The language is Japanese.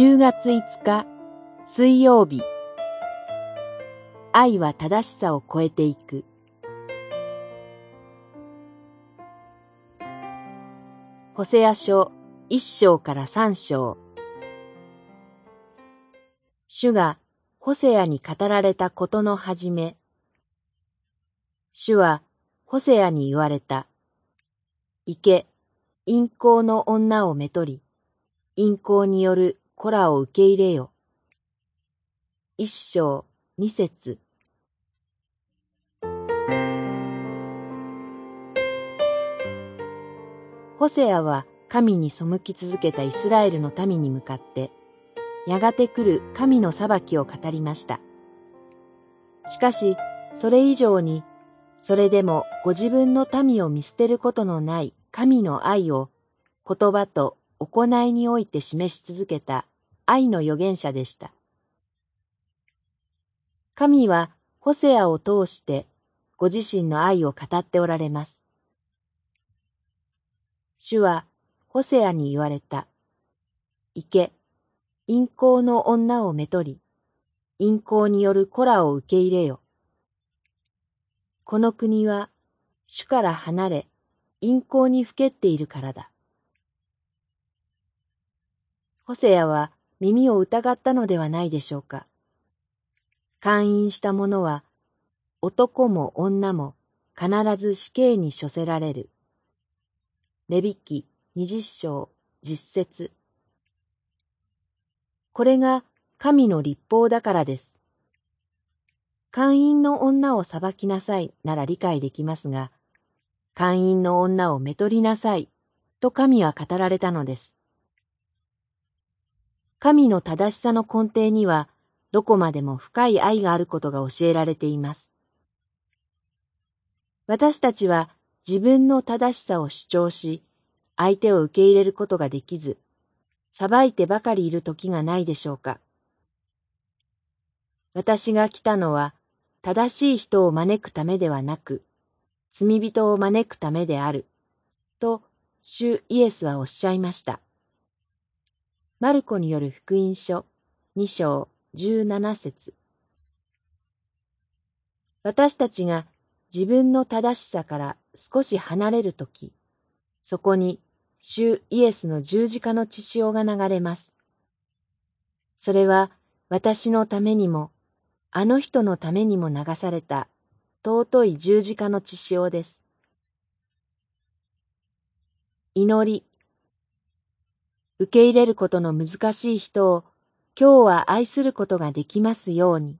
10月5日水曜日。愛は正しさを超えていく。ホセア書一章から三章。主がホセアに語られたことのはじめ主はホセアに言われた。行け、陰行の女をめとり、陰行による子らを受け入れよ。一章二節ホセアは神に背き続けたイスラエルの民に向かって、やがて来る神の裁きを語りました。しかし、それ以上にそれでもご自分の民を見捨てることのない神の愛を言葉と行いにおいて示し続けた愛の預言者でした。神はホセアを通してご自身の愛を語っておられます。主はホセアに言われた。行け、陰行の女をめとり、陰行による子らを受け入れよ。この国は主から離れ、陰行にふけっているからだ。ホセアは耳を疑ったのではないでしょうか。勧誘した者は、男も女も必ず死刑に処せられる。レビキ二十章実節。これが神の立法だからです。会員の女を裁きなさいなら理解できますが、会員の女をめとりなさいと神は語られたのです。神の正しさの根底には、どこまでも深い愛があることが教えられています。私たちは自分の正しさを主張し、相手を受け入れることができず、裁いてばかりいる時がないでしょうか。私が来たのは、正しい人を招くためではなく、罪人を招くためである、と主イエスはおっしゃいました。マルコによる福音書2章17節私たちが自分の正しさから少し離れるとき、そこに主イエスの十字架の血潮が流れます。それは私のためにもあの人のためにも流された尊い十字架の血潮です。祈り。受け入れることの難しい人を今日は愛することができますように。